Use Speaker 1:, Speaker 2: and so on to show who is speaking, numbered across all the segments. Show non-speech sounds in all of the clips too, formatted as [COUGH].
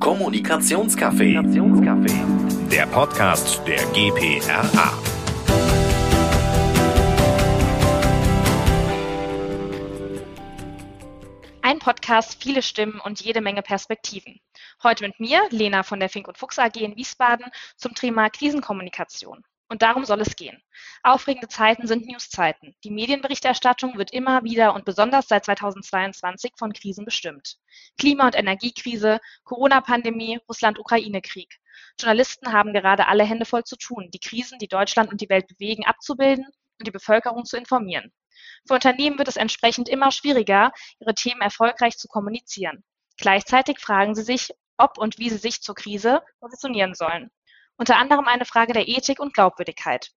Speaker 1: Kommunikationscafé. Der Podcast der GPRA.
Speaker 2: Ein Podcast, viele Stimmen und jede Menge Perspektiven. Heute mit mir, Lena von der Fink und Fuchs AG in Wiesbaden, zum Thema Krisenkommunikation. Und darum soll es gehen. Aufregende Zeiten sind Newszeiten. Die Medienberichterstattung wird immer wieder und besonders seit 2022 von Krisen bestimmt. Klima- und Energiekrise, Corona-Pandemie, Russland-Ukraine-Krieg. Journalisten haben gerade alle Hände voll zu tun, die Krisen, die Deutschland und die Welt bewegen, abzubilden und die Bevölkerung zu informieren. Für Unternehmen wird es entsprechend immer schwieriger, ihre Themen erfolgreich zu kommunizieren. Gleichzeitig fragen sie sich, ob und wie sie sich zur Krise positionieren sollen unter anderem eine Frage der Ethik und Glaubwürdigkeit.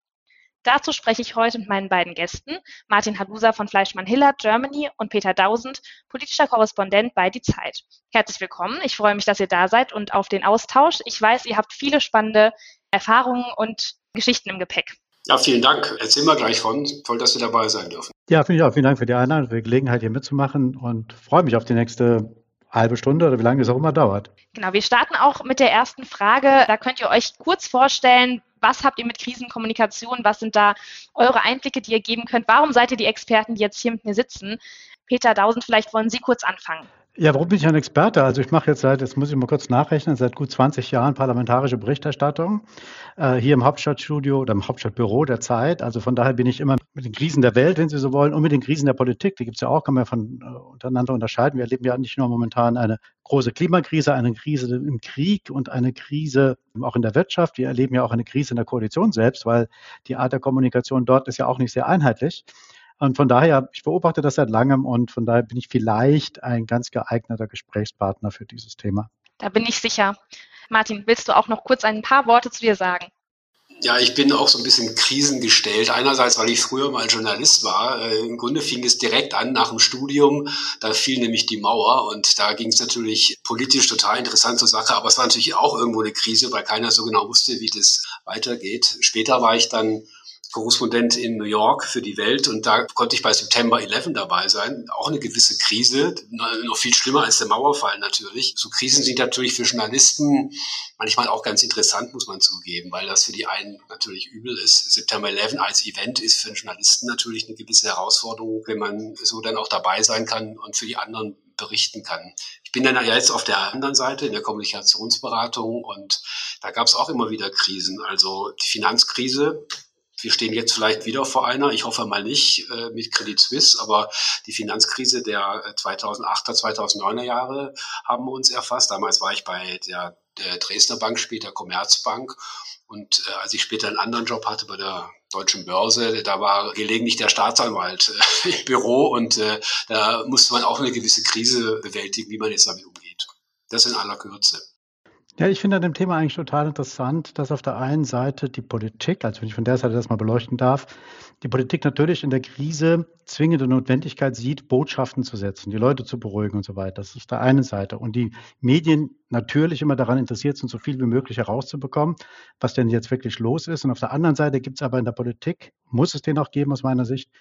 Speaker 2: Dazu spreche ich heute mit meinen beiden Gästen, Martin Halusa von Fleischmann Hiller Germany und Peter Dausend, politischer Korrespondent bei Die Zeit. Herzlich willkommen. Ich freue mich, dass ihr da seid und auf den Austausch. Ich weiß, ihr habt viele spannende Erfahrungen und Geschichten im Gepäck.
Speaker 3: Ja, vielen Dank. Erzähl mal gleich von. Toll, dass wir dabei sein dürfen.
Speaker 4: Ja, finde ich auch. Vielen Dank für die Einladung, für die Gelegenheit, hier mitzumachen und freue mich auf die nächste halbe Stunde oder wie lange es auch immer dauert.
Speaker 2: Genau, wir starten auch mit der ersten Frage. Da könnt ihr euch kurz vorstellen, was habt ihr mit Krisenkommunikation? Was sind da eure Einblicke, die ihr geben könnt? Warum seid ihr die Experten, die jetzt hier mit mir sitzen? Peter Dausend, vielleicht wollen Sie kurz anfangen.
Speaker 4: Ja, warum bin ich ein Experte? Also ich mache jetzt seit, jetzt muss ich mal kurz nachrechnen, seit gut 20 Jahren parlamentarische Berichterstattung äh, hier im Hauptstadtstudio oder im Hauptstadtbüro der Zeit. Also von daher bin ich immer mit den Krisen der Welt, wenn Sie so wollen, und mit den Krisen der Politik, die gibt es ja auch, kann man ja von äh, untereinander unterscheiden. Wir erleben ja nicht nur momentan eine große Klimakrise, eine Krise im Krieg und eine Krise auch in der Wirtschaft. Wir erleben ja auch eine Krise in der Koalition selbst, weil die Art der Kommunikation dort ist ja auch nicht sehr einheitlich. Und von daher, ich beobachte das seit langem und von daher bin ich vielleicht ein ganz geeigneter Gesprächspartner für dieses Thema.
Speaker 2: Da bin ich sicher. Martin, willst du auch noch kurz ein paar Worte zu dir sagen?
Speaker 3: Ja, ich bin auch so ein bisschen krisengestellt. Einerseits, weil ich früher mal Journalist war. Äh, Im Grunde fing es direkt an nach dem Studium. Da fiel nämlich die Mauer und da ging es natürlich politisch total interessant zur Sache. Aber es war natürlich auch irgendwo eine Krise, weil keiner so genau wusste, wie das weitergeht. Später war ich dann Korrespondent in New York für die Welt und da konnte ich bei September 11 dabei sein. Auch eine gewisse Krise, noch viel schlimmer als der Mauerfall natürlich. So Krisen sind natürlich für Journalisten manchmal auch ganz interessant, muss man zugeben, weil das für die einen natürlich übel ist. September 11 als Event ist für einen Journalisten natürlich eine gewisse Herausforderung, wenn man so dann auch dabei sein kann und für die anderen berichten kann. Ich bin dann ja jetzt auf der anderen Seite in der Kommunikationsberatung und da gab es auch immer wieder Krisen. Also die Finanzkrise wir stehen jetzt vielleicht wieder vor einer, ich hoffe mal nicht, äh, mit Credit Suisse, aber die Finanzkrise der 2008er, äh, 2009er Jahre haben uns erfasst. Damals war ich bei der, der Dresdner Bank, später Commerzbank. Und äh, als ich später einen anderen Job hatte bei der Deutschen Börse, da war gelegentlich der Staatsanwalt äh, [LAUGHS] im Büro und äh, da musste man auch eine gewisse Krise bewältigen, wie man jetzt damit umgeht. Das in aller Kürze.
Speaker 4: Ja, ich finde an dem Thema eigentlich total interessant, dass auf der einen Seite die Politik, also wenn ich von der Seite das mal beleuchten darf, die Politik natürlich in der Krise zwingende Notwendigkeit sieht, Botschaften zu setzen, die Leute zu beruhigen und so weiter. Das ist auf der einen Seite. Und die Medien natürlich immer daran interessiert sind, so viel wie möglich herauszubekommen, was denn jetzt wirklich los ist. Und auf der anderen Seite gibt es aber in der Politik, muss es den auch geben aus meiner Sicht,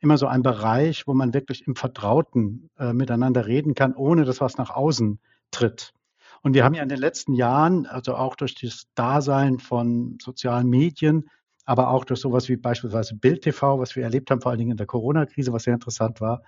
Speaker 4: immer so einen Bereich, wo man wirklich im Vertrauten äh, miteinander reden kann, ohne dass was nach außen tritt. Und wir haben ja in den letzten Jahren, also auch durch das Dasein von sozialen Medien, aber auch durch sowas wie beispielsweise Bild TV, was wir erlebt haben, vor allen Dingen in der Corona-Krise, was sehr interessant war,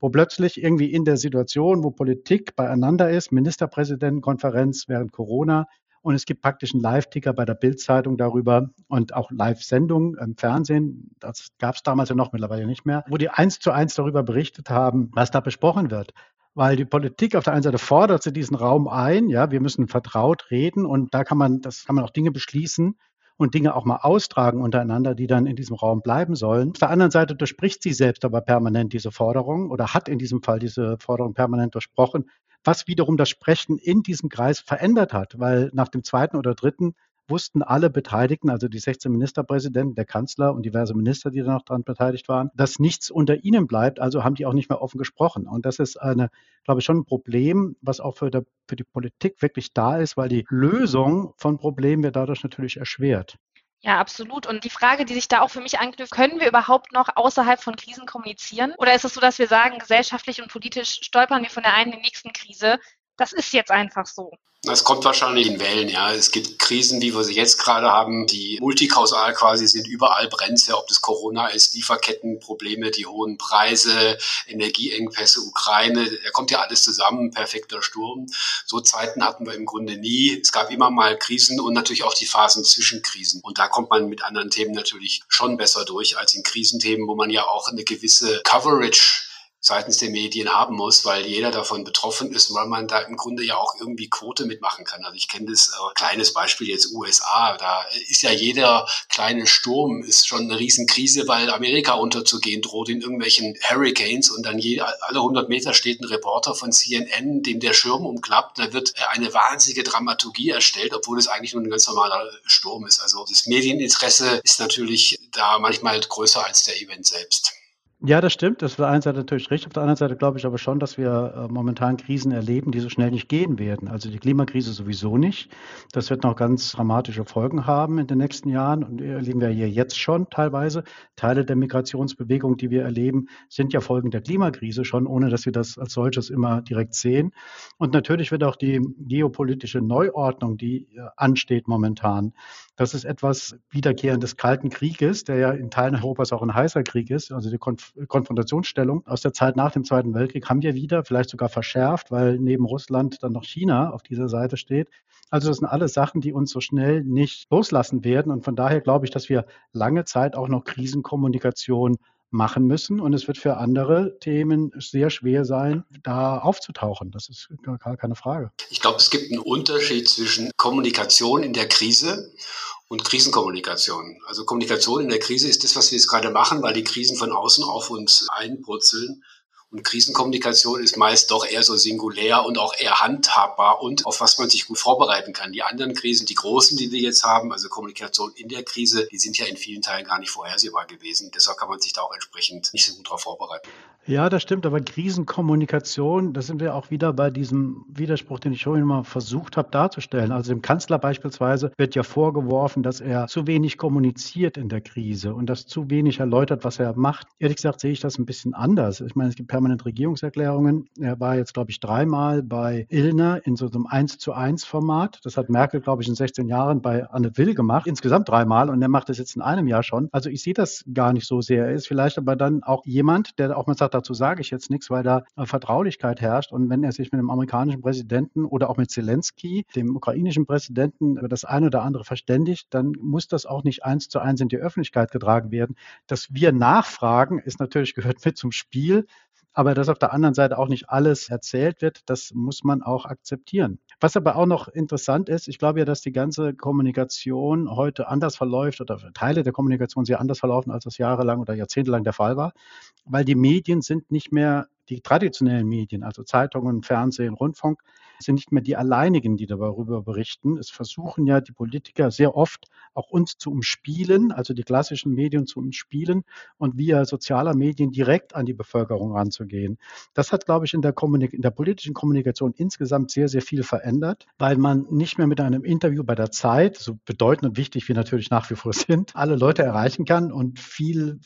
Speaker 4: wo plötzlich irgendwie in der Situation, wo Politik beieinander ist, Ministerpräsidentenkonferenz während Corona, und es gibt praktisch einen Live-Ticker bei der Bild-Zeitung darüber und auch Live-Sendungen im Fernsehen. Das gab es damals ja noch, mittlerweile nicht mehr, wo die eins zu eins darüber berichtet haben, was da besprochen wird weil die Politik auf der einen Seite fordert sie diesen Raum ein, ja, wir müssen vertraut reden und da kann man, das kann man auch Dinge beschließen und Dinge auch mal austragen untereinander, die dann in diesem Raum bleiben sollen. Auf der anderen Seite durchspricht sie selbst aber permanent diese Forderung oder hat in diesem Fall diese Forderung permanent durchbrochen, was wiederum das Sprechen in diesem Kreis verändert hat, weil nach dem zweiten oder dritten wussten alle Beteiligten, also die 16 Ministerpräsidenten, der Kanzler und diverse Minister, die da noch daran beteiligt waren, dass nichts unter ihnen bleibt. Also haben die auch nicht mehr offen gesprochen. Und das ist eine, glaube ich, schon ein Problem, was auch für, der, für die Politik wirklich da ist, weil die Lösung von Problemen wird dadurch natürlich erschwert.
Speaker 2: Ja, absolut. Und die Frage, die sich da auch für mich anknüpft, können wir überhaupt noch außerhalb von Krisen kommunizieren? Oder ist es so, dass wir sagen, gesellschaftlich und politisch stolpern wir von der einen in die nächsten Krise? Das ist jetzt einfach so.
Speaker 3: Das kommt wahrscheinlich in Wellen, ja. Es gibt Krisen, wie wir sie jetzt gerade haben, die multikausal quasi sind. Überall brennt ja, ob das Corona ist, Lieferkettenprobleme, die hohen Preise, Energieengpässe, Ukraine. Da kommt ja alles zusammen, perfekter Sturm. So Zeiten hatten wir im Grunde nie. Es gab immer mal Krisen und natürlich auch die Phasen zwischen Krisen. Und da kommt man mit anderen Themen natürlich schon besser durch als in Krisenthemen, wo man ja auch eine gewisse Coverage seitens der Medien haben muss, weil jeder davon betroffen ist, weil man da im Grunde ja auch irgendwie Quote mitmachen kann. Also ich kenne das äh, kleines Beispiel jetzt USA, da ist ja jeder kleine Sturm ist schon eine Riesenkrise, weil Amerika unterzugehen droht in irgendwelchen Hurricanes und dann je, alle 100 Meter steht ein Reporter von CNN, dem der Schirm umklappt, da wird eine wahnsinnige Dramaturgie erstellt, obwohl es eigentlich nur ein ganz normaler Sturm ist. Also das Medieninteresse ist natürlich da manchmal größer als der Event selbst.
Speaker 4: Ja, das stimmt. Das ist auf der einen Seite natürlich richtig. Auf der anderen Seite glaube ich aber schon, dass wir äh, momentan Krisen erleben, die so schnell nicht gehen werden. Also die Klimakrise sowieso nicht. Das wird noch ganz dramatische Folgen haben in den nächsten Jahren. Und erleben wir hier jetzt schon teilweise. Teile der Migrationsbewegung, die wir erleben, sind ja Folgen der Klimakrise schon, ohne dass wir das als solches immer direkt sehen. Und natürlich wird auch die geopolitische Neuordnung, die äh, ansteht momentan, das ist etwas Wiederkehren des Kalten Krieges, der ja in Teilen Europas auch ein heißer Krieg ist. Also die Konf Konfrontationsstellung aus der Zeit nach dem Zweiten Weltkrieg haben wir wieder, vielleicht sogar verschärft, weil neben Russland dann noch China auf dieser Seite steht. Also das sind alles Sachen, die uns so schnell nicht loslassen werden. Und von daher glaube ich, dass wir lange Zeit auch noch Krisenkommunikation machen müssen. Und es wird für andere Themen sehr schwer sein, da aufzutauchen. Das ist gar keine Frage.
Speaker 3: Ich glaube, es gibt einen Unterschied zwischen Kommunikation in der Krise und Krisenkommunikation. Also Kommunikation in der Krise ist das, was wir jetzt gerade machen, weil die Krisen von außen auf uns einpurzeln. Und Krisenkommunikation ist meist doch eher so singulär und auch eher handhabbar und auf was man sich gut vorbereiten kann. Die anderen Krisen, die großen, die wir jetzt haben, also Kommunikation in der Krise, die sind ja in vielen Teilen gar nicht vorhersehbar gewesen. Deshalb kann man sich da auch entsprechend nicht so gut darauf vorbereiten.
Speaker 4: Ja, das stimmt, aber Krisenkommunikation, da sind wir auch wieder bei diesem Widerspruch, den ich vorhin mal versucht habe darzustellen. Also dem Kanzler beispielsweise wird ja vorgeworfen, dass er zu wenig kommuniziert in der Krise und das zu wenig erläutert, was er macht. Ehrlich gesagt sehe ich das ein bisschen anders. Ich meine, es gibt permanent Regierungserklärungen. Er war jetzt, glaube ich, dreimal bei Illner in so einem 1 zu 1 Format. Das hat Merkel, glaube ich, in 16 Jahren bei Anne Will gemacht. Insgesamt dreimal und er macht das jetzt in einem Jahr schon. Also ich sehe das gar nicht so sehr. Er ist vielleicht aber dann auch jemand, der auch mal sagt, dazu sage ich jetzt nichts, weil da Vertraulichkeit herrscht. Und wenn er sich mit dem amerikanischen Präsidenten oder auch mit Zelensky, dem ukrainischen Präsidenten, über das eine oder andere verständigt, dann muss das auch nicht eins zu eins in die Öffentlichkeit getragen werden. Dass wir nachfragen, ist natürlich [LAUGHS] gehört mit zum Spiel. Aber dass auf der anderen Seite auch nicht alles erzählt wird, das muss man auch akzeptieren. Was aber auch noch interessant ist, ich glaube ja, dass die ganze Kommunikation heute anders verläuft oder Teile der Kommunikation sehr anders verlaufen, als das jahrelang oder jahrzehntelang der Fall war, weil die Medien sind nicht mehr die traditionellen Medien, also Zeitungen, Fernsehen, Rundfunk, sind nicht mehr die alleinigen, die darüber berichten. Es versuchen ja die Politiker sehr oft auch uns zu umspielen, also die klassischen Medien zu umspielen und via sozialer Medien direkt an die Bevölkerung ranzugehen. Das hat, glaube ich, in der, Kommunik in der politischen Kommunikation insgesamt sehr, sehr viel verändert, weil man nicht mehr mit einem Interview bei der Zeit, so bedeutend und wichtig wir natürlich nach wie vor [LAUGHS] sind, alle Leute erreichen kann und viel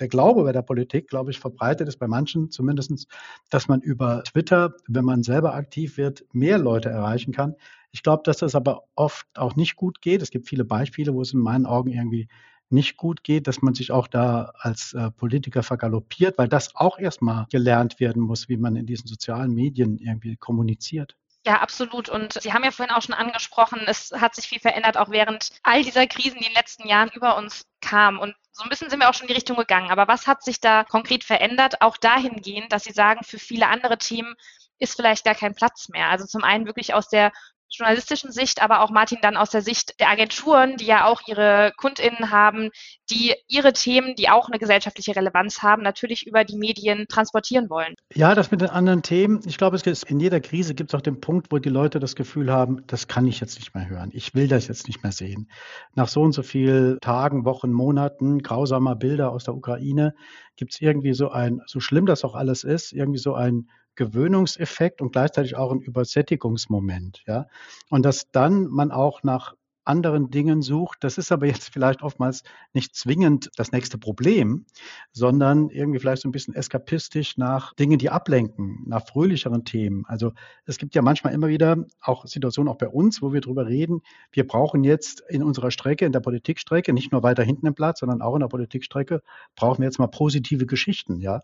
Speaker 4: der Glaube bei der Politik, glaube ich, verbreitet ist bei manchen zumindest, dass man über Twitter, wenn man selber aktiv wird, mehr Leute erreichen kann. Ich glaube, dass das aber oft auch nicht gut geht. Es gibt viele Beispiele, wo es in meinen Augen irgendwie nicht gut geht, dass man sich auch da als äh, Politiker vergaloppiert, weil das auch erstmal gelernt werden muss, wie man in diesen sozialen Medien irgendwie kommuniziert.
Speaker 2: Ja, absolut. Und Sie haben ja vorhin auch schon angesprochen, es hat sich viel verändert, auch während all dieser Krisen, die in den letzten Jahren über uns kamen. Und so ein bisschen sind wir auch schon in die Richtung gegangen. Aber was hat sich da konkret verändert? Auch dahingehend, dass Sie sagen, für viele andere Themen ist vielleicht gar kein Platz mehr. Also zum einen wirklich aus der journalistischen Sicht, aber auch Martin dann aus der Sicht der Agenturen, die ja auch ihre KundInnen haben, die ihre Themen, die auch eine gesellschaftliche Relevanz haben, natürlich über die Medien transportieren wollen.
Speaker 4: Ja, das mit den anderen Themen. Ich glaube, es ist, in jeder Krise gibt es auch den Punkt, wo die Leute das Gefühl haben, das kann ich jetzt nicht mehr hören. Ich will das jetzt nicht mehr sehen. Nach so und so vielen Tagen, Wochen, Monaten grausamer Bilder aus der Ukraine gibt es irgendwie so ein, so schlimm das auch alles ist, irgendwie so ein Gewöhnungseffekt und gleichzeitig auch ein Übersättigungsmoment. Ja? Und dass dann man auch nach anderen Dingen sucht. Das ist aber jetzt [LAUGHS] vielleicht oftmals nicht zwingend das nächste Problem, sondern irgendwie vielleicht so ein bisschen eskapistisch nach Dingen, die ablenken, nach fröhlicheren Themen. Also es gibt ja manchmal immer wieder auch Situationen auch bei uns, wo wir darüber reden, wir brauchen jetzt in unserer Strecke, in der Politikstrecke, nicht nur weiter hinten im Platz, sondern auch in der Politikstrecke, brauchen wir jetzt mal positive Geschichten, ja,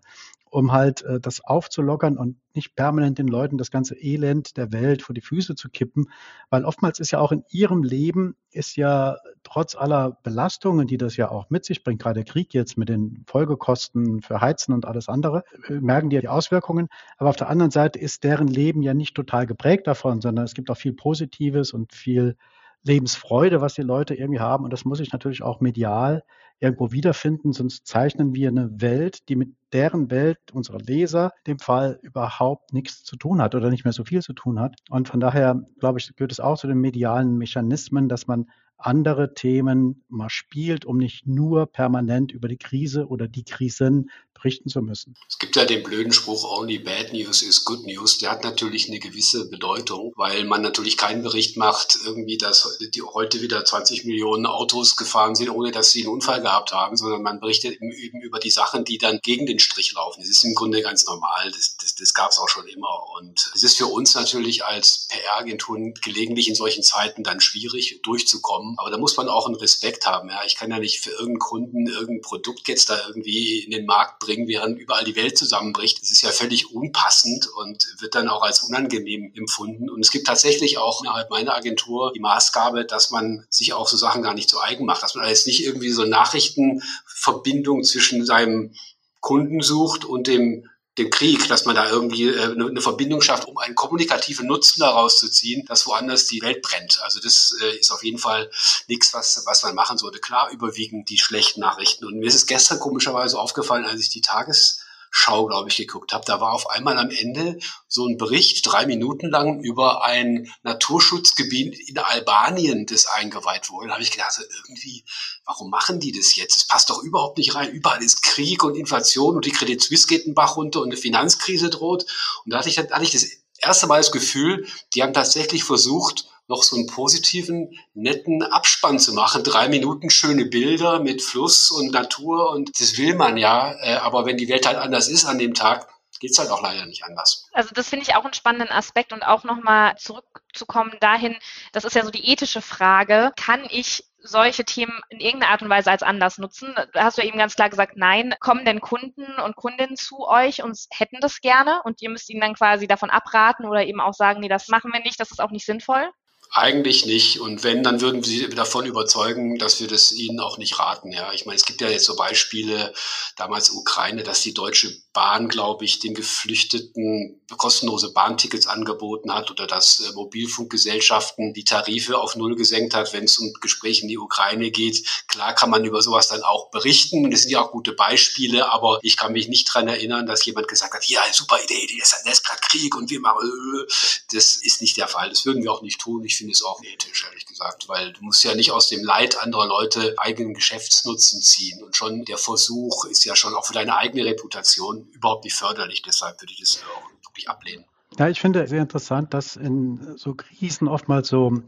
Speaker 4: um halt äh, das aufzulockern und nicht permanent den Leuten das ganze Elend der Welt vor die Füße zu kippen, weil oftmals ist ja auch in ihrem Leben ist ja trotz aller Belastungen, die das ja auch mit sich bringt, gerade der Krieg jetzt mit den Folgekosten für Heizen und alles andere, äh, merken die ja die Auswirkungen. Aber auf der anderen Seite ist deren Leben ja nicht total geprägt davon, sondern es gibt auch viel Positives und viel Lebensfreude, was die Leute irgendwie haben. Und das muss ich natürlich auch medial irgendwo wiederfinden, sonst zeichnen wir eine Welt, die mit deren Welt unserer Leser, dem Fall, überhaupt nichts zu tun hat oder nicht mehr so viel zu tun hat. Und von daher, glaube ich, gehört es auch zu den medialen Mechanismen, dass man andere Themen mal spielt, um nicht nur permanent über die Krise oder die Krisen berichten zu müssen.
Speaker 3: Es gibt ja den blöden Spruch, only bad news is good news. Der hat natürlich eine gewisse Bedeutung, weil man natürlich keinen Bericht macht, irgendwie, dass die heute wieder 20 Millionen Autos gefahren sind, ohne dass sie einen Unfall gehabt haben, sondern man berichtet eben über die Sachen, die dann gegen den Strich laufen. Das ist im Grunde ganz normal. Das, das, das gab es auch schon immer. Und es ist für uns natürlich als PR-Agenturen gelegentlich in solchen Zeiten dann schwierig durchzukommen. Aber da muss man auch einen Respekt haben. Ja, ich kann ja nicht für irgendeinen Kunden irgendein Produkt jetzt da irgendwie in den Markt bringen während überall die Welt zusammenbricht. Das ist ja völlig unpassend und wird dann auch als unangenehm empfunden. Und es gibt tatsächlich auch innerhalb meiner Agentur die Maßgabe, dass man sich auch so Sachen gar nicht zu eigen macht, dass man jetzt nicht irgendwie so Nachrichtenverbindung zwischen seinem Kunden sucht und dem dem Krieg, dass man da irgendwie äh, eine Verbindung schafft, um einen kommunikativen Nutzen daraus zu ziehen, dass woanders die Welt brennt. Also das äh, ist auf jeden Fall nichts, was, was man machen sollte. Klar überwiegen die schlechten Nachrichten. Und mir ist es gestern komischerweise aufgefallen, als ich die Tages Schau, glaube ich, geguckt habe. Da war auf einmal am Ende so ein Bericht, drei Minuten lang, über ein Naturschutzgebiet in Albanien, das eingeweiht wurde. Da habe ich gedacht, also irgendwie, warum machen die das jetzt? Es passt doch überhaupt nicht rein. Überall ist Krieg und Inflation und die Credit Suisse geht einen Bach runter und eine Finanzkrise droht. Und da hatte ich, hatte ich das erste Mal das Gefühl, die haben tatsächlich versucht, noch so einen positiven, netten Abspann zu machen. Drei Minuten schöne Bilder mit Fluss und Natur und das will man ja. Äh, aber wenn die Welt halt anders ist an dem Tag, geht es halt auch leider nicht anders.
Speaker 2: Also das finde ich auch einen spannenden Aspekt und auch nochmal zurückzukommen dahin, das ist ja so die ethische Frage, kann ich solche Themen in irgendeiner Art und Weise als Anlass nutzen? Da hast du eben ganz klar gesagt, nein. Kommen denn Kunden und Kundinnen zu euch und hätten das gerne und ihr müsst ihnen dann quasi davon abraten oder eben auch sagen, nee, das machen wir nicht, das ist auch nicht sinnvoll?
Speaker 3: Eigentlich nicht. Und wenn, dann würden sie davon überzeugen, dass wir das ihnen auch nicht raten. Ja, ich meine, es gibt ja jetzt so Beispiele, damals Ukraine, dass die Deutsche Bahn, glaube ich, den Geflüchteten kostenlose Bahntickets angeboten hat oder dass äh, Mobilfunkgesellschaften die Tarife auf Null gesenkt hat, wenn es um Gespräche in die Ukraine geht. Klar kann man über sowas dann auch berichten. Das sind ja auch gute Beispiele, aber ich kann mich nicht dran erinnern, dass jemand gesagt hat, ja, super Idee, das ist gerade Krieg und wir machen, äh, das ist nicht der Fall. Das würden wir auch nicht tun. Ich finde es auch ethisch, ehrlich gesagt, weil du musst ja nicht aus dem Leid anderer Leute eigenen Geschäftsnutzen ziehen. Und schon der Versuch ist ja schon auch für deine eigene Reputation überhaupt nicht förderlich. Deshalb würde ich das auch wirklich ablehnen.
Speaker 4: Ja, ich finde sehr interessant, dass in so Krisen oftmals so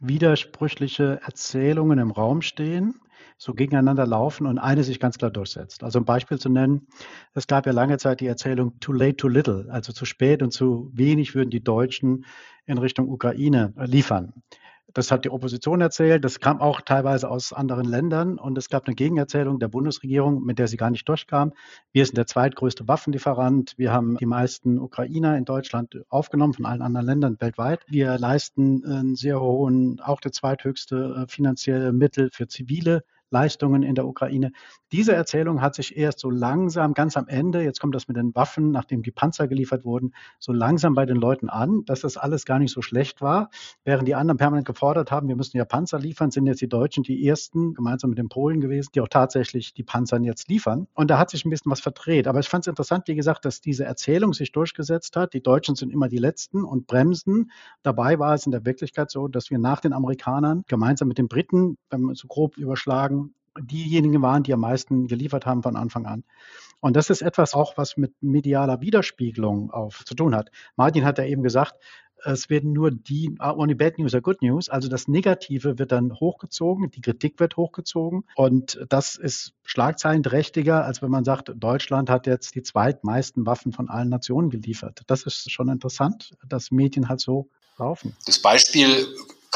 Speaker 4: widersprüchliche Erzählungen im Raum stehen, so gegeneinander laufen und eine sich ganz klar durchsetzt. Also ein Beispiel zu nennen, es gab ja lange Zeit die Erzählung too late, too little, also zu spät und zu wenig würden die Deutschen in Richtung Ukraine liefern. Das hat die Opposition erzählt. Das kam auch teilweise aus anderen Ländern. Und es gab eine Gegenerzählung der Bundesregierung, mit der sie gar nicht durchkam. Wir sind der zweitgrößte Waffenlieferant. Wir haben die meisten Ukrainer in Deutschland aufgenommen von allen anderen Ländern weltweit. Wir leisten einen sehr hohen, auch der zweithöchste äh, finanzielle Mittel für zivile Leistungen in der Ukraine. Diese Erzählung hat sich erst so langsam, ganz am Ende, jetzt kommt das mit den Waffen, nachdem die Panzer geliefert wurden, so langsam bei den Leuten an, dass das alles gar nicht so schlecht war. Während die anderen permanent gefordert haben, wir müssen ja Panzer liefern, sind jetzt die Deutschen die ersten, gemeinsam mit den Polen gewesen, die auch tatsächlich die Panzer jetzt liefern. Und da hat sich ein bisschen was verdreht. Aber ich fand es interessant, wie gesagt, dass diese Erzählung sich durchgesetzt hat. Die Deutschen sind immer die Letzten und bremsen. Dabei war es in der Wirklichkeit so, dass wir nach den Amerikanern gemeinsam mit den Briten, wenn wir so grob überschlagen, diejenigen waren, die am meisten geliefert haben von Anfang an. Und das ist etwas auch, was mit medialer Widerspiegelung auf zu tun hat. Martin hat ja eben gesagt, es werden nur die, ah, only bad news are good news, also das Negative wird dann hochgezogen, die Kritik wird hochgezogen und das ist schlagzeilenträchtiger, als wenn man sagt, Deutschland hat jetzt die zweitmeisten Waffen von allen Nationen geliefert. Das ist schon interessant, dass Medien halt so laufen.
Speaker 3: Das Beispiel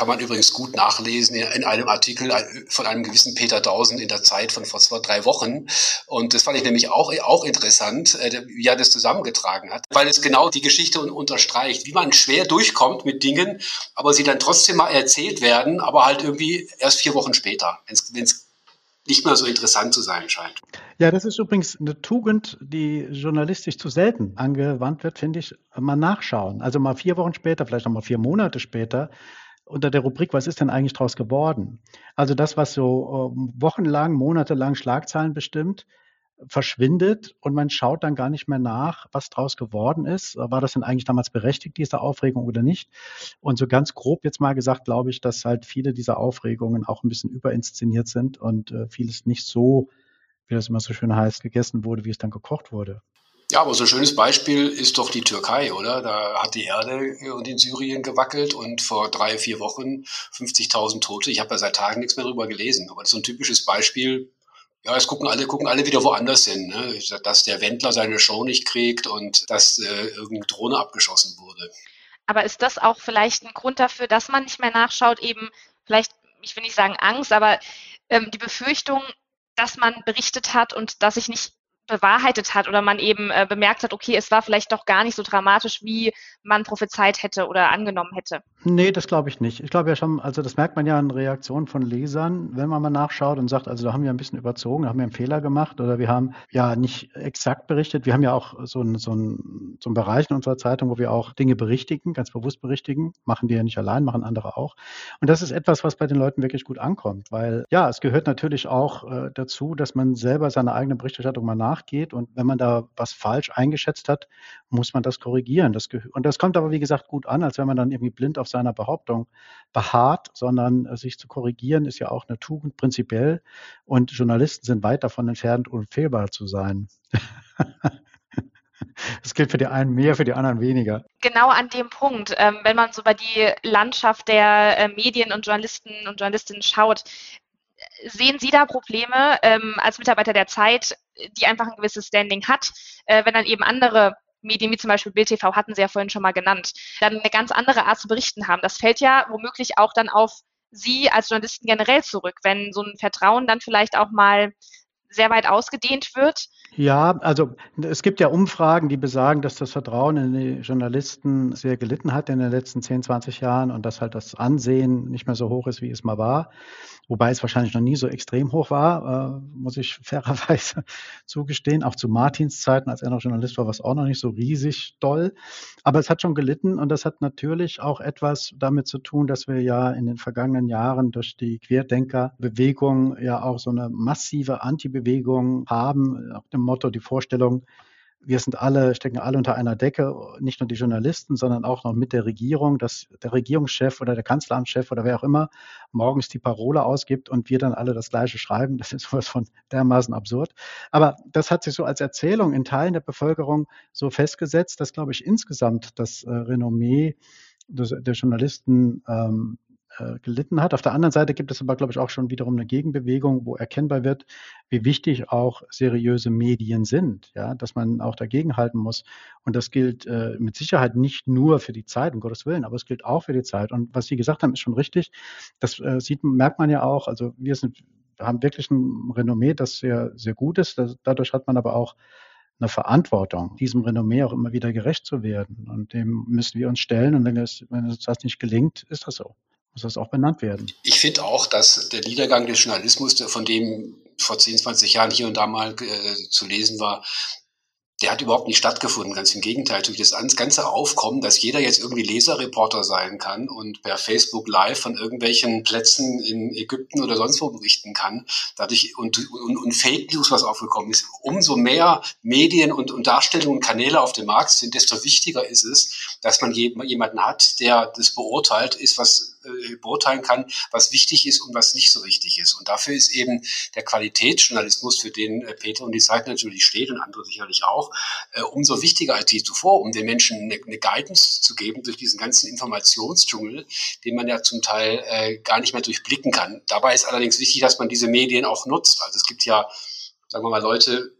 Speaker 3: kann man übrigens gut nachlesen in einem Artikel von einem gewissen Peter Dausen in der Zeit von vor zwei, drei Wochen. Und das fand ich nämlich auch, auch interessant, äh, wie er das zusammengetragen hat, weil es genau die Geschichte unterstreicht, wie man schwer durchkommt mit Dingen, aber sie dann trotzdem mal erzählt werden, aber halt irgendwie erst vier Wochen später, wenn es nicht mehr so interessant zu sein scheint.
Speaker 4: Ja, das ist übrigens eine Tugend, die journalistisch zu selten angewandt wird, finde ich. Mal nachschauen. Also mal vier Wochen später, vielleicht auch mal vier Monate später, unter der Rubrik, was ist denn eigentlich daraus geworden? Also das, was so ähm, wochenlang, monatelang Schlagzeilen bestimmt, verschwindet und man schaut dann gar nicht mehr nach, was daraus geworden ist. War das denn eigentlich damals berechtigt, diese Aufregung oder nicht? Und so ganz grob jetzt mal gesagt, glaube ich, dass halt viele dieser Aufregungen auch ein bisschen überinszeniert sind und äh, vieles nicht so, wie das immer so schön heißt, gegessen wurde, wie es dann gekocht wurde.
Speaker 3: Ja, aber so ein schönes Beispiel ist doch die Türkei, oder? Da hat die Erde in Syrien gewackelt und vor drei, vier Wochen 50.000 Tote. Ich habe ja seit Tagen nichts mehr darüber gelesen. Aber das ist so ein typisches Beispiel. Ja, es gucken alle, gucken alle wieder woanders hin. Ne? Dass der Wendler seine Show nicht kriegt und dass äh, irgendeine Drohne abgeschossen wurde.
Speaker 2: Aber ist das auch vielleicht ein Grund dafür, dass man nicht mehr nachschaut? Eben vielleicht, ich will nicht sagen Angst, aber ähm, die Befürchtung, dass man berichtet hat und dass sich nicht bewahrheitet hat oder man eben äh, bemerkt hat, okay, es war vielleicht doch gar nicht so dramatisch, wie man prophezeit hätte oder angenommen hätte.
Speaker 4: Nee, das glaube ich nicht. Ich glaube ja schon, also das merkt man ja in Reaktionen von Lesern, wenn man mal nachschaut und sagt, also da haben wir ein bisschen überzogen, da haben wir einen Fehler gemacht oder wir haben ja nicht exakt berichtet. Wir haben ja auch so einen so ein, so ein Bereich in unserer Zeitung, wo wir auch Dinge berichtigen, ganz bewusst berichtigen. Machen wir ja nicht allein, machen andere auch. Und das ist etwas, was bei den Leuten wirklich gut ankommt, weil ja, es gehört natürlich auch äh, dazu, dass man selber seine eigene Berichterstattung mal nachgeht und wenn man da was falsch eingeschätzt hat, muss man das korrigieren. Das und das kommt aber, wie gesagt, gut an, als wenn man dann irgendwie blind auf seiner Behauptung beharrt, sondern äh, sich zu korrigieren ist ja auch eine Tugend prinzipiell. Und Journalisten sind weit davon entfernt, unfehlbar zu sein. [LAUGHS] Das gilt für die einen mehr, für die anderen weniger.
Speaker 2: Genau an dem Punkt, ähm, wenn man so bei die Landschaft der äh, Medien und Journalisten und Journalistinnen schaut, sehen Sie da Probleme ähm, als Mitarbeiter der Zeit, die einfach ein gewisses Standing hat, äh, wenn dann eben andere Medien wie zum Beispiel Bild TV hatten Sie ja vorhin schon mal genannt, dann eine ganz andere Art zu berichten haben. Das fällt ja womöglich auch dann auf Sie als Journalisten generell zurück, wenn so ein Vertrauen dann vielleicht auch mal sehr weit ausgedehnt wird.
Speaker 4: Ja, also es gibt ja Umfragen, die besagen, dass das Vertrauen in die Journalisten sehr gelitten hat in den letzten 10, 20 Jahren und dass halt das Ansehen nicht mehr so hoch ist, wie es mal war wobei es wahrscheinlich noch nie so extrem hoch war, äh, muss ich [LAUGHS] fairerweise zugestehen. Auch zu Martins Zeiten, als er noch Journalist war, war es auch noch nicht so riesig doll. Aber es hat schon gelitten und das hat natürlich auch etwas damit zu tun, dass wir ja in den vergangenen Jahren durch die Querdenkerbewegung ja auch so eine massive Antibewegung haben, nach dem Motto die Vorstellung, wir sind alle, stecken alle unter einer Decke, nicht nur die Journalisten, sondern auch noch mit der Regierung, dass der Regierungschef oder der Kanzleramtschef oder wer auch immer morgens die Parole ausgibt und wir dann alle das Gleiche schreiben. Das ist [LAUGHS] sowas von dermaßen absurd. Aber das hat sich so als Erzählung in Teilen der Bevölkerung so festgesetzt, dass, glaube ich, insgesamt das äh, Renommee der Journalisten ähm, äh, gelitten hat. Auf der anderen Seite gibt es aber, glaube ich, auch schon wiederum eine Gegenbewegung, wo erkennbar wird, wie wichtig auch seriöse Medien sind, ja, dass man auch dagegenhalten muss. Und das gilt äh, mit Sicherheit nicht nur für die Zeit, um Gottes Willen, aber es gilt auch für die Zeit. Und was Sie gesagt haben, ist schon richtig. Das äh, sieht, merkt man ja auch. Also wir sind, haben wirklich ein Renommee, das sehr, sehr gut ist. Das, dadurch hat man aber auch eine Verantwortung, diesem Renommee auch immer wieder gerecht zu werden. Und dem müssen wir uns stellen. Und wenn es das nicht gelingt, ist das so muss das auch benannt werden.
Speaker 3: Ich finde auch, dass der Niedergang des Journalismus, von dem vor 10, 20 Jahren hier und da mal äh, zu lesen war, der hat überhaupt nicht stattgefunden. Ganz im Gegenteil, durch das ganze Aufkommen, dass jeder jetzt irgendwie Leserreporter sein kann und per Facebook Live von irgendwelchen Plätzen in Ägypten oder sonst wo berichten kann, dadurch und, und, und Fake News, was aufgekommen ist, umso mehr Medien und, und Darstellungen und Kanäle auf dem Markt sind, desto wichtiger ist es, dass man jemanden hat, der das beurteilt, ist was äh, beurteilen kann, was wichtig ist und was nicht so wichtig ist. Und dafür ist eben der Qualitätsjournalismus, für den äh, Peter und die Zeit natürlich steht und andere sicherlich auch, äh, umso wichtiger als je zuvor, um den Menschen eine, eine Guidance zu geben durch diesen ganzen Informationsdschungel, den man ja zum Teil äh, gar nicht mehr durchblicken kann. Dabei ist allerdings wichtig, dass man diese Medien auch nutzt. Also es gibt ja, sagen wir mal, Leute,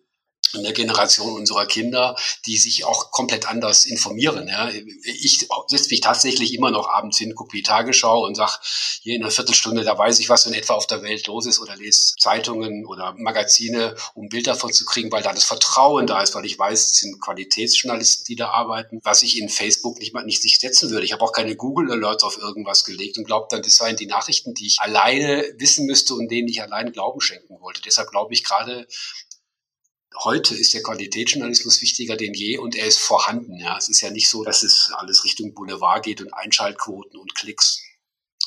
Speaker 3: in der Generation unserer Kinder, die sich auch komplett anders informieren. Ja. Ich setze mich tatsächlich immer noch abends hin, gucke die Tagesschau und sage, hier in einer Viertelstunde, da weiß ich, was in etwa auf der Welt los ist oder lese Zeitungen oder Magazine, um Bild davon zu kriegen, weil da das Vertrauen da ist, weil ich weiß, es sind Qualitätsjournalisten, die da arbeiten, was ich in Facebook nicht mal nicht, nicht setzen würde. Ich habe auch keine Google Alerts auf irgendwas gelegt und glaube dann, das seien die Nachrichten, die ich alleine wissen müsste und denen ich alleine Glauben schenken wollte. Deshalb glaube ich gerade, heute ist der Qualitätsjournalismus wichtiger denn je und er ist vorhanden. Ja. Es ist ja nicht so, dass es alles Richtung Boulevard geht und Einschaltquoten und Klicks.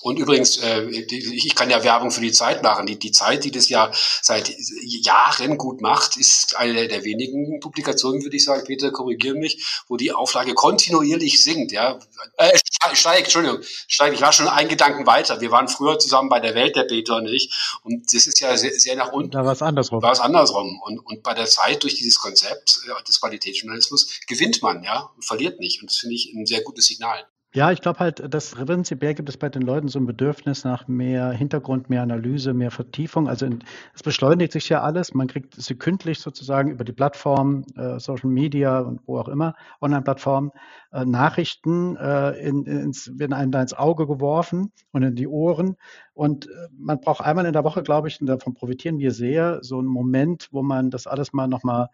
Speaker 3: Und übrigens, äh, ich kann ja Werbung für die Zeit machen. Die, Zeit, die das ja seit Jahren gut macht, ist eine der wenigen Publikationen, würde ich sagen, Peter, korrigiere mich, wo die Auflage kontinuierlich sinkt. Ja, äh, steigt, Entschuldigung, steigt. Ich war schon einen Gedanken weiter. Wir waren früher zusammen bei der Welt, der Peter und ich. Und das ist ja sehr, sehr nach unten.
Speaker 4: Da war es andersrum.
Speaker 3: Da war es andersrum. Und, und bei der Zeit durch dieses Konzept äh, des Qualitätsjournalismus gewinnt man, ja, und verliert nicht. Und das finde ich ein sehr gutes Signal.
Speaker 4: Ja, ich glaube halt, dass prinzipiell gibt es bei den Leuten so ein Bedürfnis nach mehr Hintergrund, mehr Analyse, mehr Vertiefung. Also es beschleunigt sich ja alles. Man kriegt sekündlich sozusagen über die Plattform, äh, Social Media und wo auch immer, Online-Plattformen, äh, Nachrichten äh, in, ins, werden einem da ins Auge geworfen und in die Ohren. Und äh, man braucht einmal in der Woche, glaube ich, und davon profitieren wir sehr, so einen Moment, wo man das alles mal nochmal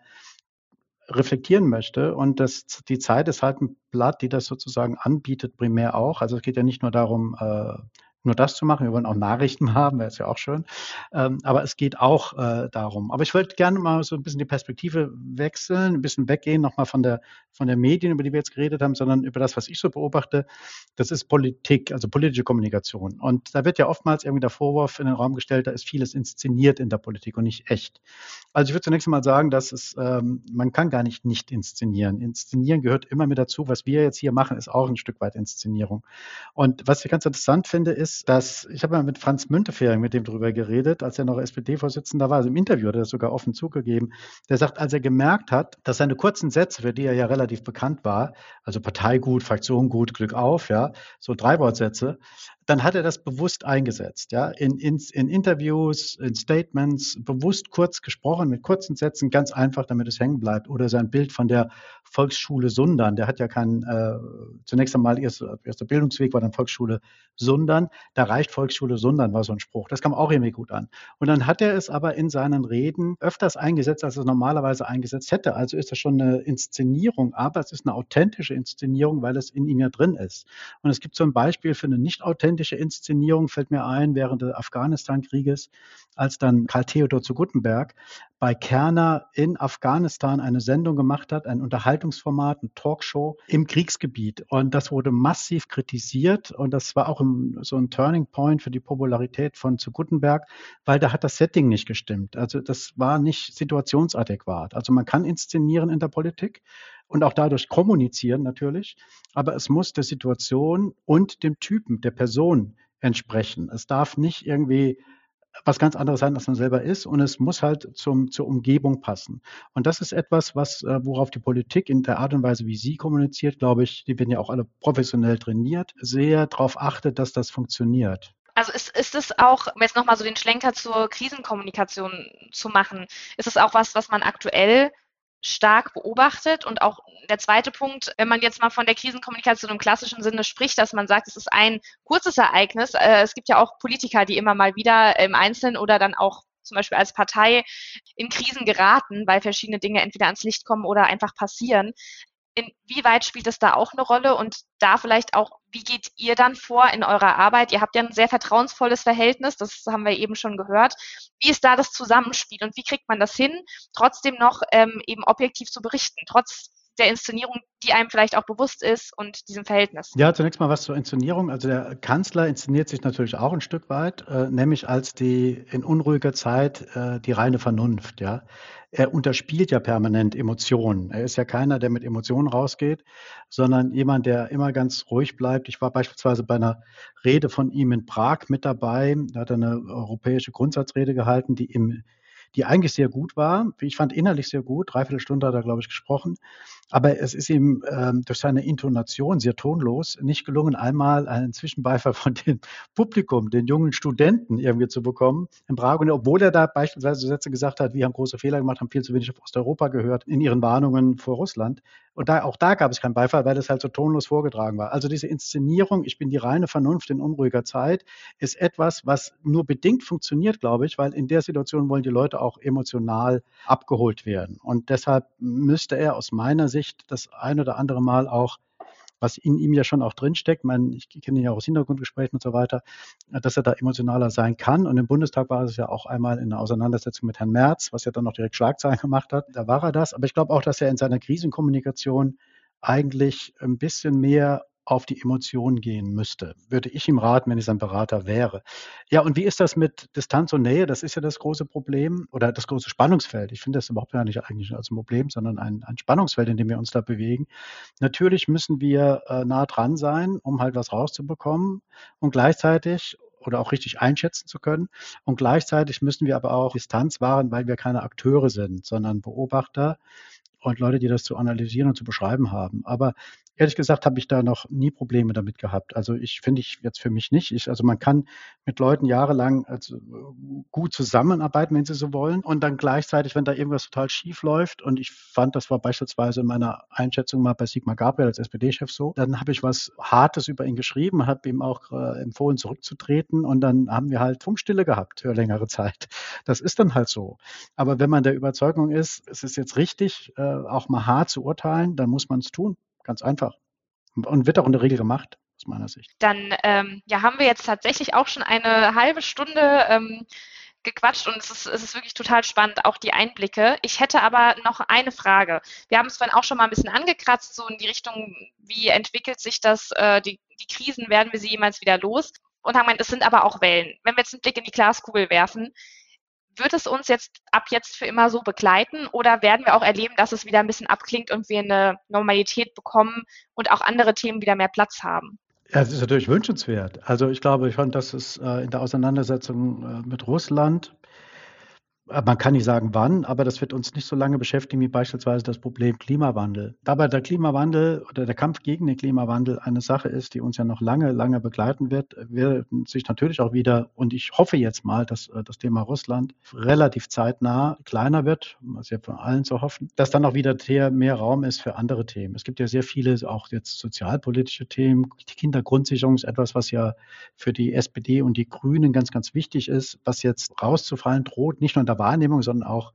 Speaker 4: reflektieren möchte. Und das, die Zeit ist halt ein Blatt, die das sozusagen anbietet, primär auch. Also es geht ja nicht nur darum, äh, nur das zu machen. Wir wollen auch Nachrichten [LAUGHS] haben, wäre es ja auch schön. Ähm, aber es geht auch äh, darum. Aber ich wollte gerne mal so ein bisschen die Perspektive wechseln, ein bisschen weggehen, nochmal von der, von der Medien, über die wir jetzt geredet haben, sondern über das, was ich so beobachte. Das ist Politik, also politische Kommunikation. Und da wird ja oftmals irgendwie der Vorwurf in den Raum gestellt, da ist vieles inszeniert in der Politik und nicht echt. Also ich würde zunächst mal sagen, dass es, ähm, man kann gar nicht nicht inszenieren. Inszenieren gehört immer mit dazu. Was wir jetzt hier machen, ist auch ein Stück weit Inszenierung. Und was ich ganz interessant finde, ist, ist, dass ich habe mal mit Franz Müntefering mit dem drüber geredet, als er noch SPD-Vorsitzender war, also im Interview hat er das sogar offen zugegeben. Der sagt, als er gemerkt hat, dass seine kurzen Sätze, für die er ja relativ bekannt war, also Parteigut, Fraktion gut, Glück auf, ja, so drei Wortsätze, dann hat er das bewusst eingesetzt, ja, in, in, in Interviews, in Statements, bewusst kurz gesprochen, mit kurzen Sätzen, ganz einfach, damit es hängen bleibt. Oder sein Bild von der Volksschule Sundern, der hat ja keinen, äh, zunächst einmal erster, erster Bildungsweg war dann Volksschule Sundern, da reicht Volksschule Sundern, war so ein Spruch. Das kam auch irgendwie gut an. Und dann hat er es aber in seinen Reden öfters eingesetzt, als er es normalerweise eingesetzt hätte. Also ist das schon eine Inszenierung, aber es ist eine authentische Inszenierung, weil es in ihm ja drin ist. Und es gibt so ein Beispiel für eine nicht authentische authentische Inszenierung fällt mir ein während des Afghanistan-Krieges, als dann Karl Theodor zu Guttenberg bei Kerner in Afghanistan eine Sendung gemacht hat, ein Unterhaltungsformat, eine Talkshow im Kriegsgebiet. Und das wurde massiv kritisiert und das war auch so ein Turning Point für die Popularität von zu Guttenberg, weil da hat das Setting nicht gestimmt. Also das war nicht situationsadäquat. Also man kann inszenieren in der Politik und auch dadurch kommunizieren natürlich, aber es muss der Situation und dem Typen, der Person entsprechen. Es darf nicht irgendwie was ganz anderes sein, als man selber ist. Und es muss halt zum, zur Umgebung passen. Und das ist etwas, was, äh, worauf die Politik in der Art und Weise, wie sie kommuniziert, glaube ich, die werden ja auch alle professionell trainiert, sehr darauf achtet, dass das funktioniert.
Speaker 2: Also ist, ist es auch, um jetzt nochmal so den Schlenker zur Krisenkommunikation zu machen, ist es auch was, was man aktuell stark beobachtet. Und auch der zweite Punkt, wenn man jetzt mal von der Krisenkommunikation im klassischen Sinne spricht, dass man sagt, es ist ein kurzes Ereignis. Äh, es gibt ja auch Politiker, die immer mal wieder im Einzelnen oder dann auch zum Beispiel als Partei in Krisen geraten, weil verschiedene Dinge entweder ans Licht kommen oder einfach passieren. Inwieweit spielt es da auch eine Rolle und da vielleicht auch, wie geht ihr dann vor in eurer Arbeit? Ihr habt ja ein sehr vertrauensvolles Verhältnis, das haben wir eben schon gehört. Wie ist da das Zusammenspiel und wie kriegt man das hin, trotzdem noch ähm, eben objektiv zu berichten, trotz der Inszenierung, die einem vielleicht auch bewusst ist und diesem Verhältnis?
Speaker 4: Ja, zunächst mal was zur Inszenierung. Also der Kanzler inszeniert sich natürlich auch ein Stück weit, äh, nämlich als die in unruhiger Zeit äh, die reine Vernunft. Ja, er unterspielt ja permanent Emotionen. Er ist ja keiner, der mit Emotionen rausgeht, sondern jemand, der immer ganz ruhig bleibt. Ich war beispielsweise bei einer Rede von ihm in Prag mit dabei. Da hat er eine europäische Grundsatzrede gehalten, die im die eigentlich sehr gut war. Ich fand innerlich sehr gut. Dreiviertel Stunde hat er, glaube ich, gesprochen. Aber es ist ihm ähm, durch seine Intonation sehr tonlos nicht gelungen, einmal einen Zwischenbeifall von dem Publikum, den jungen Studenten irgendwie zu bekommen in Prag. Und obwohl er da beispielsweise Sätze gesagt hat, wir haben große Fehler gemacht, haben viel zu wenig auf Osteuropa gehört in ihren Warnungen vor Russland. Und da, auch da gab es keinen Beifall, weil es halt so tonlos vorgetragen war. Also diese Inszenierung, ich bin die reine Vernunft in unruhiger Zeit, ist etwas, was nur bedingt funktioniert, glaube ich, weil in der Situation wollen die Leute auch emotional abgeholt werden. Und deshalb müsste er aus meiner Sicht Sicht das ein oder andere Mal auch was in ihm ja schon auch drinsteckt, mein, ich kenne ihn ja auch aus Hintergrundgesprächen und so weiter, dass er da emotionaler sein kann. Und im Bundestag war es ja auch einmal in einer Auseinandersetzung mit Herrn Merz, was ja dann noch direkt Schlagzeilen gemacht hat. Da war er das. Aber ich glaube auch, dass er in seiner Krisenkommunikation eigentlich ein bisschen mehr auf die Emotionen gehen müsste. Würde ich ihm raten, wenn ich sein Berater wäre. Ja, und wie ist das mit Distanz und Nähe? Das ist ja das große Problem oder das große Spannungsfeld. Ich finde das überhaupt gar nicht eigentlich als ein Problem, sondern ein, ein Spannungsfeld, in dem wir uns da bewegen. Natürlich müssen wir äh, nah dran sein, um halt was rauszubekommen und gleichzeitig oder auch richtig einschätzen zu können. Und gleichzeitig müssen wir aber auch Distanz wahren, weil wir keine Akteure sind, sondern Beobachter und Leute, die das zu analysieren und zu beschreiben haben. Aber ehrlich gesagt habe ich da noch nie Probleme damit gehabt. Also ich finde ich jetzt für mich nicht. Ich, also man kann mit Leuten jahrelang also gut zusammenarbeiten, wenn sie so wollen. Und dann gleichzeitig, wenn da irgendwas total schief läuft, und ich fand, das war beispielsweise in meiner Einschätzung mal bei Sigmar Gabriel als SPD-Chef so, dann habe ich was Hartes über ihn geschrieben, habe ihm auch äh, empfohlen, zurückzutreten. Und dann haben wir halt Funkstille gehabt für längere Zeit. Das ist dann halt so. Aber wenn man der Überzeugung ist, es ist jetzt richtig, äh, auch mal hart zu urteilen, dann muss man es tun. Ganz einfach. Und wird auch in der Regel gemacht, aus meiner Sicht.
Speaker 2: Dann ähm, ja, haben wir jetzt tatsächlich auch schon eine halbe Stunde ähm, gequatscht und es ist, es ist wirklich total spannend, auch die Einblicke. Ich hätte aber noch eine Frage. Wir haben es vorhin auch schon mal ein bisschen angekratzt, so in die Richtung, wie entwickelt sich das, äh, die, die Krisen, werden wir sie jemals wieder los? Und haben gemeint, es sind aber auch Wellen. Wenn wir jetzt einen Blick in die Glaskugel werfen, wird es uns jetzt ab jetzt für immer so begleiten oder werden wir auch erleben, dass es wieder ein bisschen abklingt und wir eine Normalität bekommen und auch andere Themen wieder mehr Platz haben?
Speaker 4: Ja, es ist natürlich wünschenswert. Also ich glaube schon, dass es äh, in der Auseinandersetzung äh, mit Russland man kann nicht sagen wann, aber das wird uns nicht so lange beschäftigen wie beispielsweise das Problem Klimawandel. Dabei der Klimawandel oder der Kampf gegen den Klimawandel eine Sache ist, die uns ja noch lange, lange begleiten wird, wird sich natürlich auch wieder, und ich hoffe jetzt mal, dass äh, das Thema Russland relativ zeitnah kleiner wird, was ja von allen zu hoffen, dass dann auch wieder mehr Raum ist für andere Themen. Es gibt ja sehr viele, auch jetzt sozialpolitische Themen. Die Kindergrundsicherung ist etwas, was ja für die SPD und die Grünen ganz, ganz wichtig ist, was jetzt rauszufallen droht, nicht nur in der Wahrnehmung, sondern auch,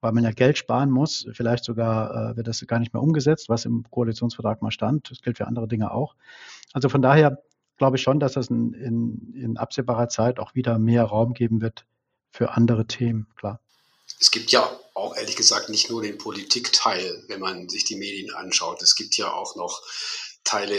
Speaker 4: weil man ja Geld sparen muss. Vielleicht sogar äh, wird das gar nicht mehr umgesetzt, was im Koalitionsvertrag mal stand. Das gilt für andere Dinge auch. Also von daher glaube ich schon, dass es in, in, in absehbarer Zeit auch wieder mehr Raum geben wird für andere Themen, klar.
Speaker 3: Es gibt ja auch ehrlich gesagt nicht nur den Politikteil, wenn man sich die Medien anschaut. Es gibt ja auch noch Teile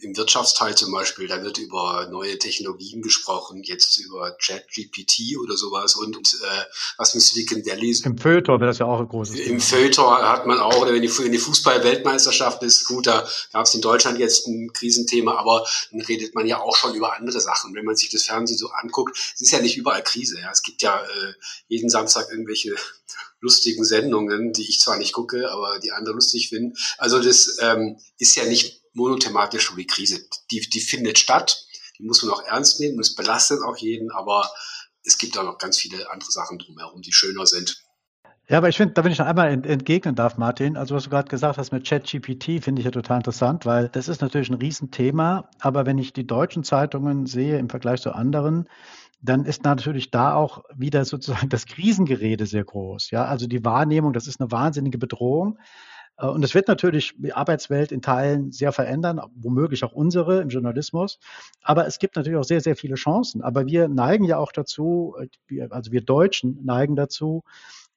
Speaker 3: im Wirtschaftsteil zum Beispiel, da wird über neue Technologien gesprochen, jetzt über ChatGPT oder sowas und, und äh, was im Silicon Valley.
Speaker 4: Im Feuilleton wäre das ja auch ein großes
Speaker 3: Im Thema. Feuilleton hat man auch, oder wenn die, wenn die Fußball-Weltmeisterschaft ist, gut, da gab es in Deutschland jetzt ein Krisenthema, aber dann redet man ja auch schon über andere Sachen. Wenn man sich das Fernsehen so anguckt, es ist ja nicht überall Krise. Ja. Es gibt ja äh, jeden Samstag irgendwelche [LAUGHS] lustigen Sendungen, die ich zwar nicht gucke, aber die andere lustig finden. Also das ähm, ist ja nicht monothematisch schon die Krise. Die, die findet statt, die muss man auch ernst nehmen es belastet auch jeden, aber es gibt da noch ganz viele andere Sachen drumherum, die schöner sind.
Speaker 4: Ja, aber ich finde, da wenn ich noch einmal entgegnen darf, Martin, also was du gerade gesagt hast mit ChatGPT, finde ich ja total interessant, weil das ist natürlich ein Riesenthema, aber wenn ich die deutschen Zeitungen sehe im Vergleich zu anderen, dann ist natürlich da auch wieder sozusagen das Krisengerede sehr groß. Ja, also die Wahrnehmung, das ist eine wahnsinnige Bedrohung. Äh, und es wird natürlich die Arbeitswelt in Teilen sehr verändern, womöglich auch unsere im Journalismus. Aber es gibt natürlich auch sehr, sehr viele Chancen. Aber wir neigen ja auch dazu, äh, also wir Deutschen neigen dazu,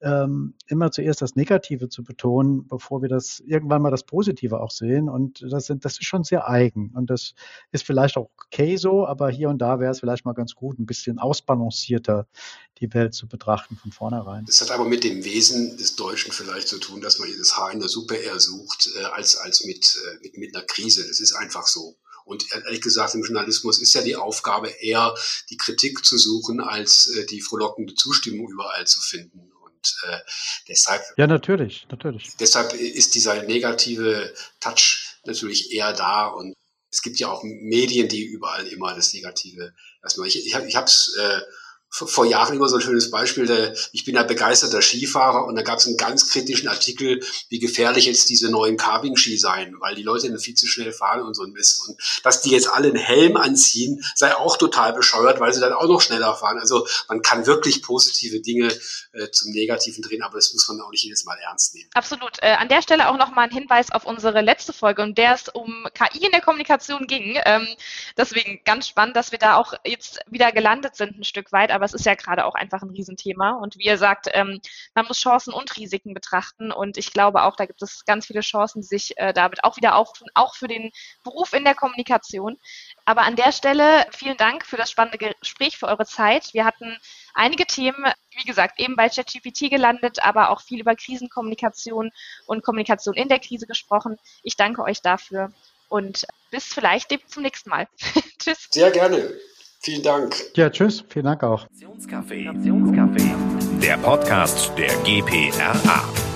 Speaker 4: ähm, immer zuerst das Negative zu betonen, bevor wir das irgendwann mal das Positive auch sehen. Und das, sind, das ist schon sehr eigen. Und das ist vielleicht auch okay so, aber hier und da wäre es vielleicht mal ganz gut, ein bisschen ausbalancierter die Welt zu betrachten von vornherein.
Speaker 3: Das hat aber mit dem Wesen des Deutschen vielleicht zu tun, dass man das Haar in der Suppe eher sucht, äh, als, als mit, äh, mit, mit einer Krise. Das ist einfach so. Und ehrlich gesagt, im Journalismus ist ja die Aufgabe eher, die Kritik zu suchen, als äh, die frohlockende Zustimmung überall zu finden. Und äh, deshalb.
Speaker 4: Ja, natürlich, natürlich.
Speaker 3: Deshalb ist dieser negative Touch natürlich eher da und es gibt ja auch Medien, die überall immer das Negative erstmal. Ich, ich, ich habe es äh, vor Jahren immer so ein schönes Beispiel. Der, ich bin ja begeisterter Skifahrer und da gab es einen ganz kritischen Artikel, wie gefährlich jetzt diese neuen Carbing-Ski seien, weil die Leute dann viel zu schnell fahren und so ein Mist. Und dass die jetzt alle einen Helm anziehen, sei auch total bescheuert, weil sie dann auch noch schneller fahren. Also man kann wirklich positive Dinge äh, zum Negativen drehen, aber das muss man auch nicht jedes Mal ernst nehmen.
Speaker 2: Absolut. Äh, an der Stelle auch nochmal ein Hinweis auf unsere letzte Folge, in der es um KI in der Kommunikation ging. Ähm, deswegen ganz spannend, dass wir da auch jetzt wieder gelandet sind ein Stück weit. Aber aber es ist ja gerade auch einfach ein Riesenthema. Und wie ihr sagt, ähm, man muss Chancen und Risiken betrachten. Und ich glaube auch, da gibt es ganz viele Chancen, die sich äh, damit auch wieder auftun, auch für den Beruf in der Kommunikation. Aber an der Stelle vielen Dank für das spannende Gespräch, für eure Zeit. Wir hatten einige Themen, wie gesagt, eben bei ChatGPT gelandet, aber auch viel über Krisenkommunikation und Kommunikation in der Krise gesprochen. Ich danke euch dafür und bis vielleicht zum nächsten Mal. [LAUGHS]
Speaker 3: Tschüss. Sehr gerne. Vielen Dank.
Speaker 4: Ja, tschüss. Vielen Dank auch.
Speaker 1: Der Podcast der GPRA.